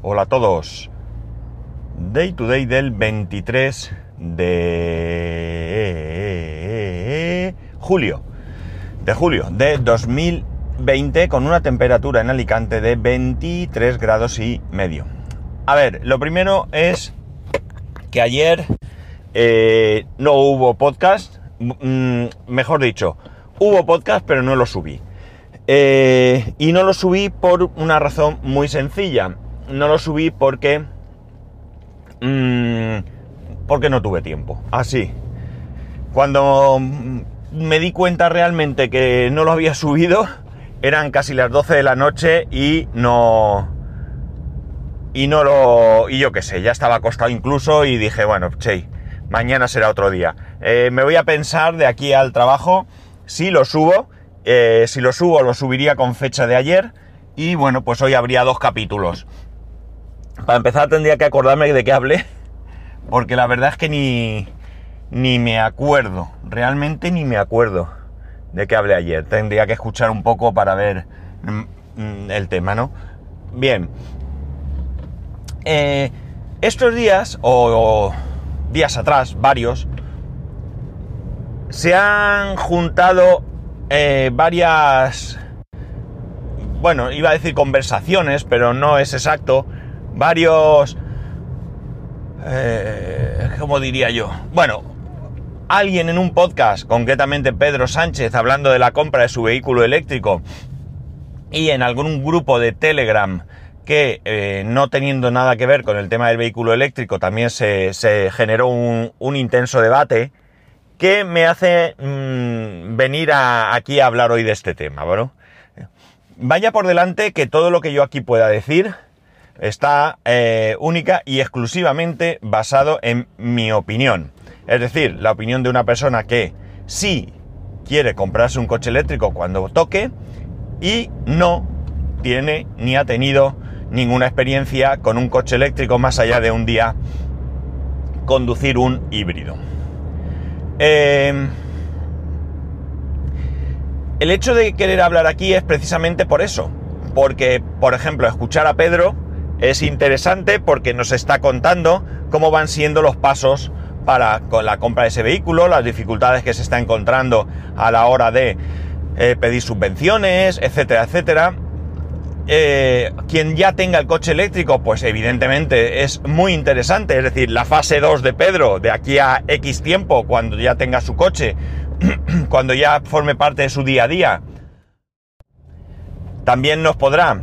Hola a todos. Day to day del 23 de julio. De julio de 2020 con una temperatura en Alicante de 23 grados y medio. A ver, lo primero es que ayer eh, no hubo podcast. Mm, mejor dicho, hubo podcast pero no lo subí. Eh, y no lo subí por una razón muy sencilla. No lo subí porque... Mmm, porque no tuve tiempo. Así. Cuando me di cuenta realmente que no lo había subido, eran casi las 12 de la noche y no... Y no lo... Y yo qué sé, ya estaba acostado incluso y dije, bueno, che, mañana será otro día. Eh, me voy a pensar de aquí al trabajo si lo subo eh, si lo subo, lo subiría con fecha de ayer. Y bueno, pues hoy habría dos capítulos. Para empezar tendría que acordarme de qué hablé. Porque la verdad es que ni, ni me acuerdo. Realmente ni me acuerdo de qué hablé ayer. Tendría que escuchar un poco para ver mm, mm, el tema, ¿no? Bien. Eh, estos días, o días atrás, varios, se han juntado eh, varias, bueno, iba a decir conversaciones, pero no es exacto, varios, eh, ¿cómo diría yo? Bueno, alguien en un podcast, concretamente Pedro Sánchez, hablando de la compra de su vehículo eléctrico, y en algún grupo de Telegram que eh, no teniendo nada que ver con el tema del vehículo eléctrico también se, generó un, intenso debate, ¿Qué me hace mm, venir aquí a hablar hoy de este tema, bueno. Vaya por delante que todo lo que yo aquí pueda decir está eh, única y exclusivamente basado en mi opinión. Es decir, la opinión de una persona que sí quiere comprarse un coche eléctrico cuando toque y no tiene ni ha tenido ninguna experiencia con un coche eléctrico más allá de un día conducir un híbrido. Eh, el hecho de querer hablar aquí es precisamente por eso. Porque, por ejemplo, escuchar a Pedro es interesante porque nos está contando cómo van siendo los pasos para la compra de ese vehículo, las dificultades que se está encontrando a la hora de eh, pedir subvenciones, etcétera, etcétera. Eh, quien ya tenga el coche eléctrico, pues evidentemente es muy interesante. Es decir, la fase 2 de Pedro, de aquí a X tiempo, cuando ya tenga su coche, cuando ya forme parte de su día a día, también nos podrá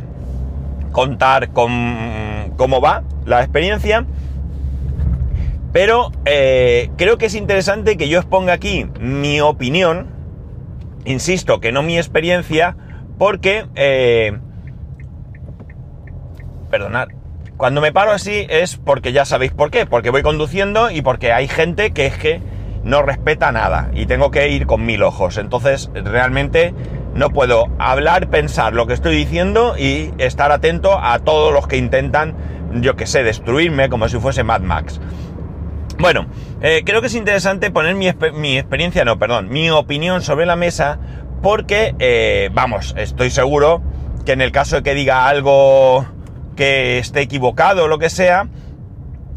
contar con cómo va la experiencia. Pero eh, creo que es interesante que yo exponga aquí mi opinión, insisto, que no mi experiencia, porque eh, perdonad. Cuando me paro así es porque ya sabéis por qué, porque voy conduciendo y porque hay gente que es que no respeta nada y tengo que ir con mil ojos. Entonces realmente no puedo hablar, pensar lo que estoy diciendo y estar atento a todos los que intentan, yo que sé, destruirme como si fuese Mad Max. Bueno, eh, creo que es interesante poner mi, experiencia, no, perdón, mi opinión sobre la mesa porque, eh, vamos, estoy seguro que en el caso de que diga algo que esté equivocado o lo que sea,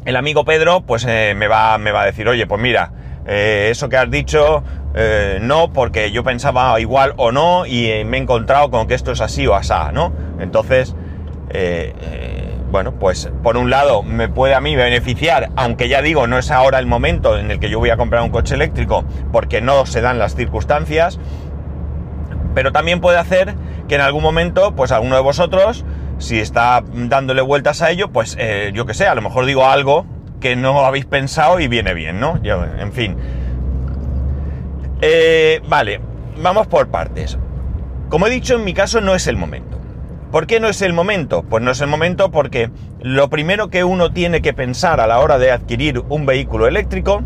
el amigo Pedro pues eh, me, va, me va a decir, oye, pues mira, eso que has dicho, eh, no, porque yo pensaba igual o no y me he encontrado con que esto es así o asá, ¿no? Entonces, bueno, pues por un lado me puede a mí beneficiar, aunque ya digo, no es ahora el momento en el que yo voy a comprar un coche eléctrico porque no se dan las circunstancias, pero también puede hacer que en algún momento, pues alguno de vosotros si está dándole vueltas a ello, pues eh, yo que sé, a lo mejor digo algo que no habéis pensado y viene bien, ¿no? en fin. Eh, vale, vamos por partes. Como he dicho, en mi caso no es el momento. ¿Por qué no es el momento? Pues no es el momento porque lo primero que uno tiene que pensar a la hora de adquirir un vehículo eléctrico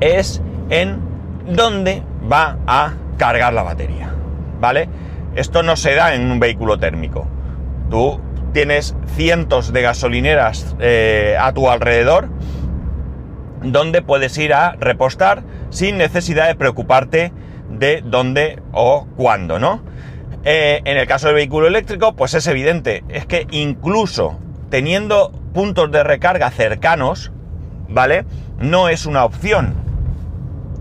es en dónde va a cargar la batería. ¿Vale? Esto no se da en un vehículo térmico. Tú tienes cientos de gasolineras eh, a tu alrededor donde puedes ir a repostar sin necesidad de preocuparte de dónde o cuándo, ¿no? Eh, en el caso del vehículo eléctrico, pues es evidente, es que incluso teniendo puntos de recarga cercanos, ¿vale? No es una opción.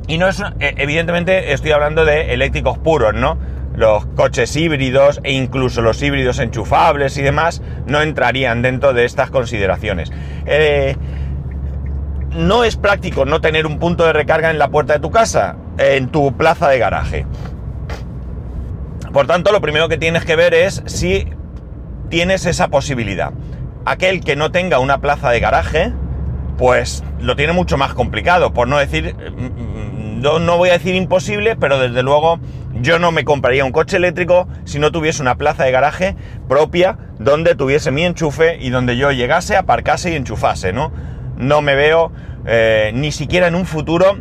Y no es una- e- evidentemente estoy hablando de eléctricos puros, ¿no? Los coches híbridos e incluso los híbridos enchufables y demás no entrarían dentro de estas consideraciones. Eh, no es práctico no tener un punto de recarga en la puerta de tu casa, en tu plaza de garaje. Por tanto, lo primero que tienes que ver es si tienes esa posibilidad. Aquel que no tenga una plaza de garaje, pues lo tiene mucho más complicado, por no decir, mm, no, no voy a decir imposible, pero desde luego yo no me compraría un coche eléctrico si no tuviese una plaza de garaje propia donde tuviese mi enchufe y donde yo llegase, aparcase y enchufase, ¿no? No me veo eh, ni siquiera en un futuro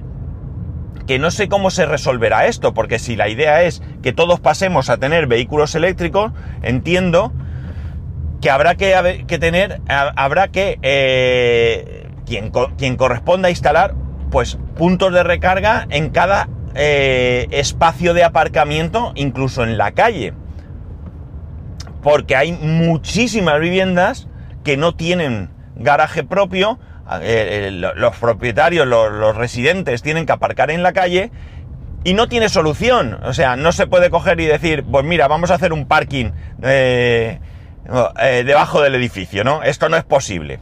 que no sé cómo se resolverá esto, porque si la idea es que todos pasemos a tener vehículos eléctricos, entiendo que habrá que, que tener, ha- habrá que, eh, quien, quien corresponda instalar, pues puntos de recarga en cada eh, espacio de aparcamiento, incluso en la calle. Porque hay muchísimas viviendas que no tienen garaje propio, eh, eh, lo- los propietarios, los, residentes tienen que aparcar en la calle y no tiene solución. O sea, no se puede coger y decir, pues mira, vamos a hacer un parking eh, debajo del edificio, ¿no? Esto no es posible.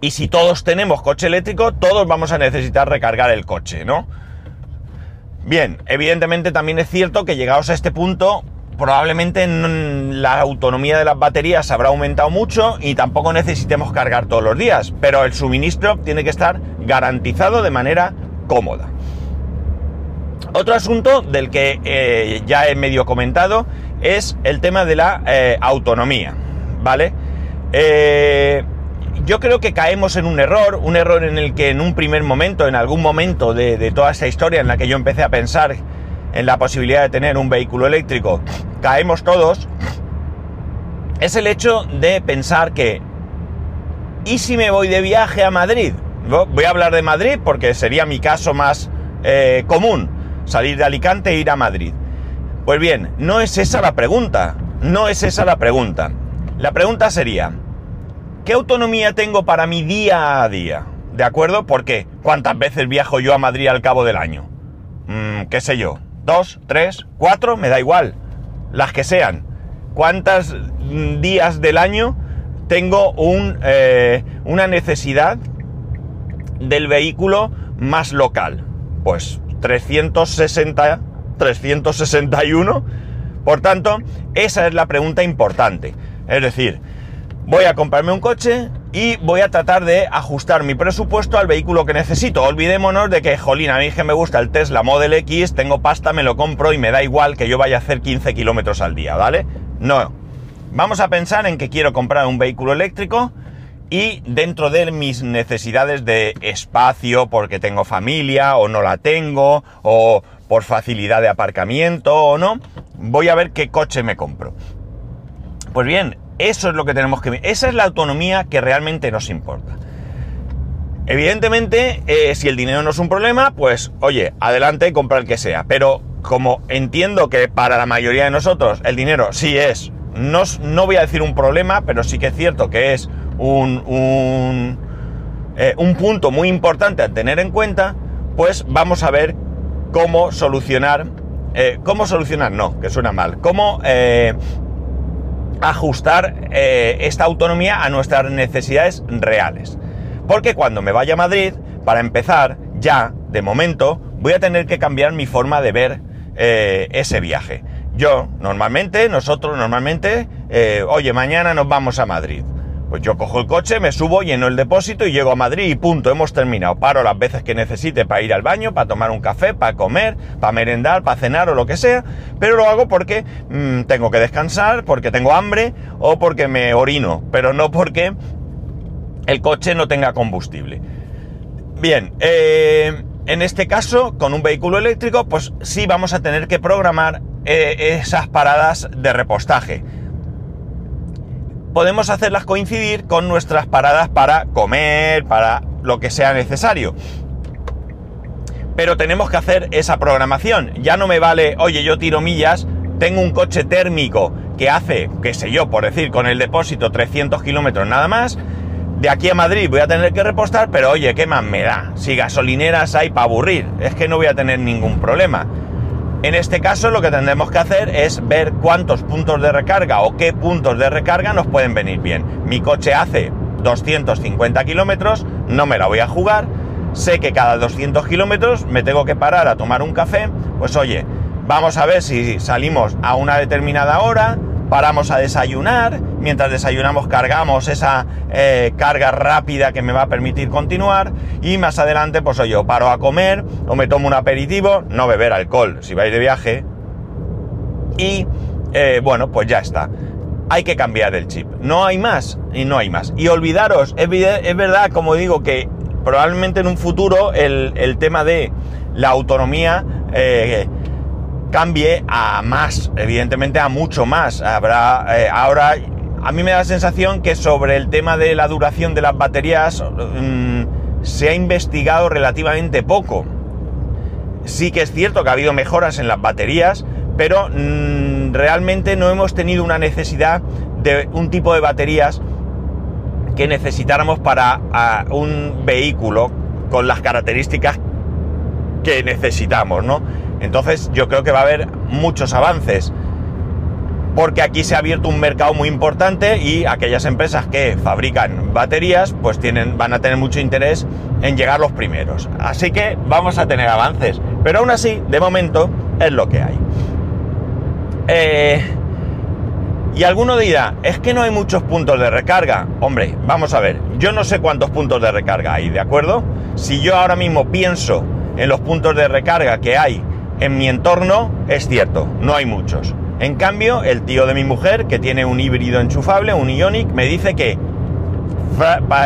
Y si todos tenemos coche eléctrico, todos vamos a necesitar recargar el coche, ¿no? Bien, evidentemente también es cierto que llegados a este punto, probablemente la autonomía de las baterías habrá aumentado mucho y tampoco necesitemos cargar todos los días, pero el suministro tiene que estar garantizado de manera cómoda. Otro asunto del que eh, ya he medio comentado es el tema de la eh, autonomía, ¿vale? Eh, yo creo que caemos en un error, un error en el que en un primer momento, en algún momento de toda esta historia en la que yo empecé a pensar en la posibilidad de tener un vehículo eléctrico, caemos todos, es el hecho de pensar que, ¿y si me voy de viaje a Madrid? Vo- Voy a hablar de Madrid porque sería mi caso más eh, común, salir de Alicante e ir a Madrid. Pues bien, no es esa la pregunta, no es esa la pregunta. La pregunta sería, ¿qué autonomía tengo para mi día a día? ¿De acuerdo? Porque ¿cuántas veces viajo yo a Madrid al cabo del año? Mm, ¿Qué sé yo? ¿Dos? ¿Tres? ¿Cuatro? Me da igual. Las que sean. ¿Cuántos mm, días del año tengo un, eh, una necesidad del vehículo más local? Pues 360, 361. Por tanto, esa es la pregunta importante. Es decir, voy a comprarme un coche y voy a tratar de ajustar mi presupuesto al vehículo que necesito. Olvidémonos de que, jolín, a mí que me gusta el Tesla Model X, tengo pasta, me lo compro y me da igual que yo vaya a hacer 15 kilómetros al día, ¿vale? No. Vamos a pensar en que quiero comprar un vehículo eléctrico y dentro de mis necesidades de espacio, porque tengo familia o no la tengo, o por facilidad de aparcamiento o no, voy a ver qué coche me compro. Pues bien, eso es lo que tenemos que ver. Esa es la autonomía que realmente nos importa. Evidentemente, eh, si el dinero no es un problema, pues oye, adelante, compra el que sea. Pero como entiendo que para la mayoría de nosotros el dinero sí es, no, no voy a decir un problema, pero sí que es cierto que es un, un, eh, un punto muy importante a tener en cuenta, pues vamos a ver cómo solucionar, eh, cómo solucionar, no, que suena mal, cómo ajustar eh, esta autonomía a nuestras necesidades reales. Porque cuando me vaya a Madrid, para empezar, ya, de momento, voy a tener que cambiar mi forma de ver eh, ese viaje. Yo, normalmente, nosotros normalmente, eh, oye, mañana nos vamos a Madrid. Pues yo cojo el coche, me subo, lleno el depósito y llego a Madrid y punto, hemos terminado. Paro las veces que necesite para ir al baño, para tomar un café, para comer, para merendar, para cenar o lo que sea, pero lo hago porque mm, tengo que descansar, porque tengo hambre o porque me orino, pero no porque el coche no tenga combustible. Bien, eh, en este caso, con un vehículo eléctrico, pues sí vamos a tener que programar eh, esas paradas de repostaje. Podemos hacerlas coincidir con nuestras paradas para comer, para lo que sea necesario. Pero tenemos que hacer esa programación. Ya no me vale, oye, yo tiro millas, tengo un coche térmico que hace, qué sé yo, por decir, con el depósito 300 kilómetros nada más, de aquí a Madrid voy a tener que repostar, pero oye, ¿qué más me da? Si gasolineras hay para aburrir, es que no voy a tener ningún problema. En este caso lo que tendremos que hacer es ver cuántos puntos de recarga o qué puntos de recarga nos pueden venir bien. Mi coche hace 250 kilómetros, no me la voy a jugar, sé que cada 200 kilómetros me tengo que parar a tomar un café, pues oye, vamos a ver si salimos a una determinada hora, paramos a desayunar, mientras desayunamos cargamos esa eh, carga rápida que me va a permitir continuar y más adelante pues oye, yo paro a comer o me tomo un aperitivo, no beber alcohol si vais de viaje y eh, bueno, pues ya está. Hay que cambiar el chip. No hay más y no hay más. Y olvidaros, es, verdad, como digo, que probablemente en un futuro el, tema de la autonomía eh, cambie a más, evidentemente a mucho más. Habrá eh, ahora, a mí me da la sensación que sobre el tema de la duración de las baterías mm, se ha investigado relativamente poco. Sí que es cierto que ha habido mejoras en las baterías, pero mm, realmente no hemos tenido una necesidad de un tipo de baterías que necesitáramos para un vehículo con las características que necesitamos, ¿no? Entonces yo creo que va a haber muchos avances. Porque aquí se ha abierto un mercado muy importante y aquellas empresas que fabrican baterías pues tienen, van a tener mucho interés en llegar los primeros. Así que vamos a tener avances. Pero aún así, de momento, es lo que hay. Eh, y alguno dirá, es que no hay muchos puntos de recarga. Hombre, vamos a ver, yo no sé cuántos puntos de recarga hay, ¿de acuerdo? Si yo ahora mismo pienso en los puntos de recarga que hay en mi entorno es cierto, no hay muchos. En cambio, el tío de mi mujer, que tiene un híbrido enchufable, un Ionic, me dice que,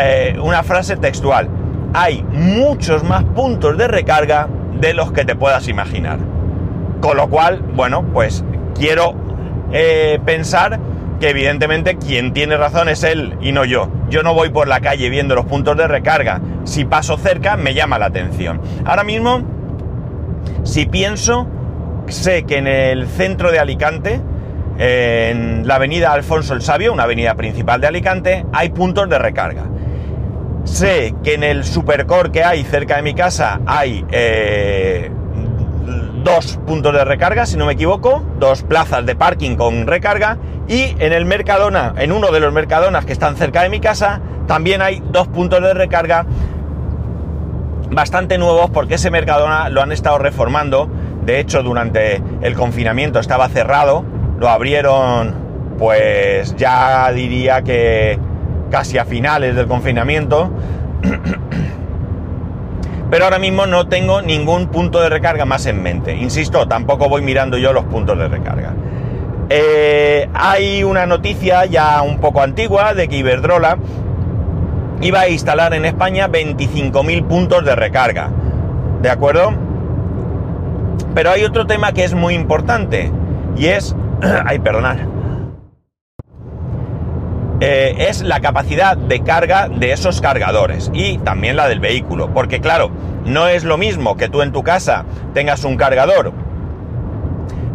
eh, una frase textual, hay muchos más puntos de recarga de los que te puedas imaginar. Con lo cual, bueno, pues quiero eh, pensar que evidentemente quien tiene razón es él y no yo. Yo no voy por la calle viendo los puntos de recarga. Si paso cerca, me llama la atención. Ahora mismo si pienso, sé que en el centro de Alicante, en la avenida Alfonso el Sabio, una avenida principal de Alicante, hay puntos de recarga. Sé que en el supercore que hay cerca de mi casa hay eh, dos puntos de recarga, si no me equivoco, dos plazas de parking con recarga y en el Mercadona, en uno de los Mercadonas que están cerca de mi casa, también hay dos puntos de recarga bastante nuevos porque ese Mercadona lo han estado reformando. De hecho, durante el confinamiento estaba cerrado. Lo abrieron, pues ya diría que casi a finales del confinamiento. Pero ahora mismo no tengo ningún punto de recarga más en mente. Insisto, tampoco voy mirando yo los puntos de recarga. Eh, hay una noticia ya un poco antigua de que Iberdrola iba a instalar en España 25.000 puntos de recarga. ¿De acuerdo? Pero hay otro tema que es muy importante y es... ay, perdonar. Eh, es la capacidad de carga de esos cargadores y también la del vehículo. Porque claro, no es lo mismo que tú en tu casa tengas un cargador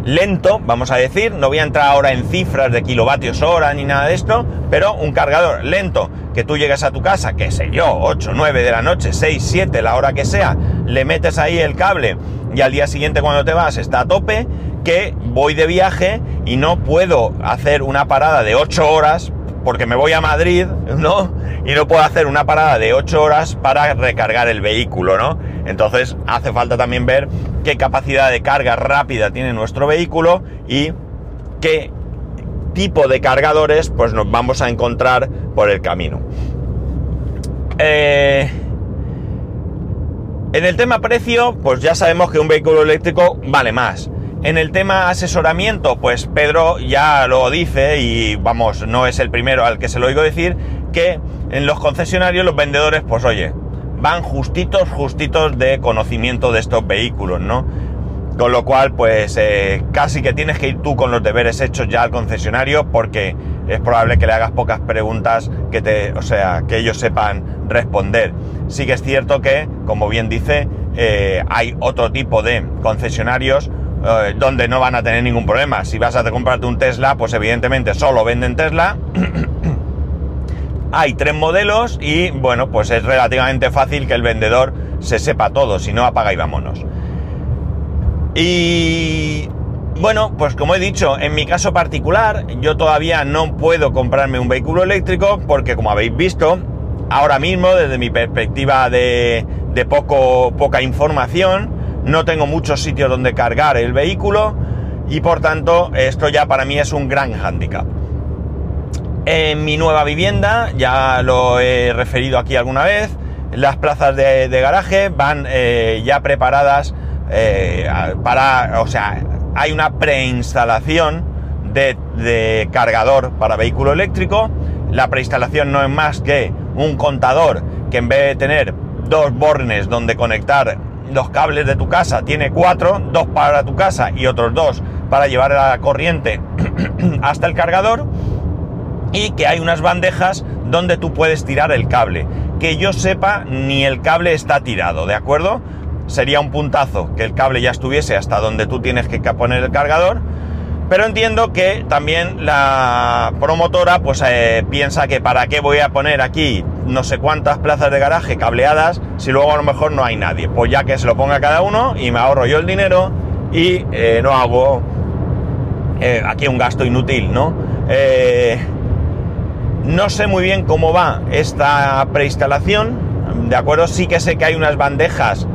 lento, vamos a decir, no voy a entrar ahora en cifras de kilovatios hora ni nada de esto, pero un cargador lento, que tú llegues a tu casa, qué sé yo, 8, 9 de la noche, 6, 7, la hora que sea, le metes ahí el cable y al día siguiente cuando te vas está a tope, que voy de viaje y no puedo hacer una parada de 8 horas porque me voy a Madrid, ¿no? Y no puedo hacer una parada de 8 horas para recargar el vehículo, ¿no? Entonces hace falta también ver qué capacidad de carga rápida tiene nuestro vehículo y qué tipo de cargadores pues nos vamos a encontrar por el camino. Eh, en el tema precio, pues ya sabemos que un vehículo eléctrico vale más. En el tema asesoramiento, pues Pedro ya lo dice y vamos, no es el primero al que se lo oigo decir, que en los concesionarios los vendedores, pues oye, van justitos, justitos de conocimiento de estos vehículos, ¿no? Con lo cual, pues eh, casi que tienes que ir tú con los deberes hechos ya al concesionario porque es probable que le hagas pocas preguntas que te, o sea, que ellos sepan responder. Sí que es cierto que, como bien dice, eh, hay otro tipo de concesionarios eh, donde no van a tener ningún problema. Si vas a comprarte un Tesla, pues evidentemente solo venden Tesla. Hay tres modelos y bueno, pues es relativamente fácil que el vendedor se sepa todo, si no apaga y vámonos. Y bueno, pues como he dicho, en mi caso particular, yo todavía no puedo comprarme un vehículo eléctrico porque como habéis visto, ahora mismo desde mi perspectiva de, de poco, poca información, no tengo muchos sitios donde cargar el vehículo y por tanto esto ya para mí es un gran hándicap. En mi nueva vivienda, ya lo he referido aquí alguna vez, las plazas de, garaje van eh, ya preparadas eh, para, o sea, hay una preinstalación de, de cargador para vehículo eléctrico. La preinstalación no es más que un contador que en vez de tener dos bornes donde conectar los cables de tu casa, tiene cuatro, dos para tu casa y otros dos para llevar la corriente hasta el cargador y que hay unas bandejas donde tú puedes tirar el cable. Que yo sepa, ni el cable está tirado, ¿de acuerdo? Sería un puntazo que el cable ya estuviese hasta donde tú tienes que poner el cargador. Pero entiendo que también la promotora pues eh, piensa que para qué voy a poner aquí no sé cuántas plazas de garaje cableadas si luego a lo mejor no hay nadie. Pues ya que se lo ponga cada uno y me ahorro yo el dinero y eh, no hago eh, aquí un gasto inútil, ¿no? no sé muy bien cómo va esta preinstalación, ¿de acuerdo? Sí que sé que hay unas bandejas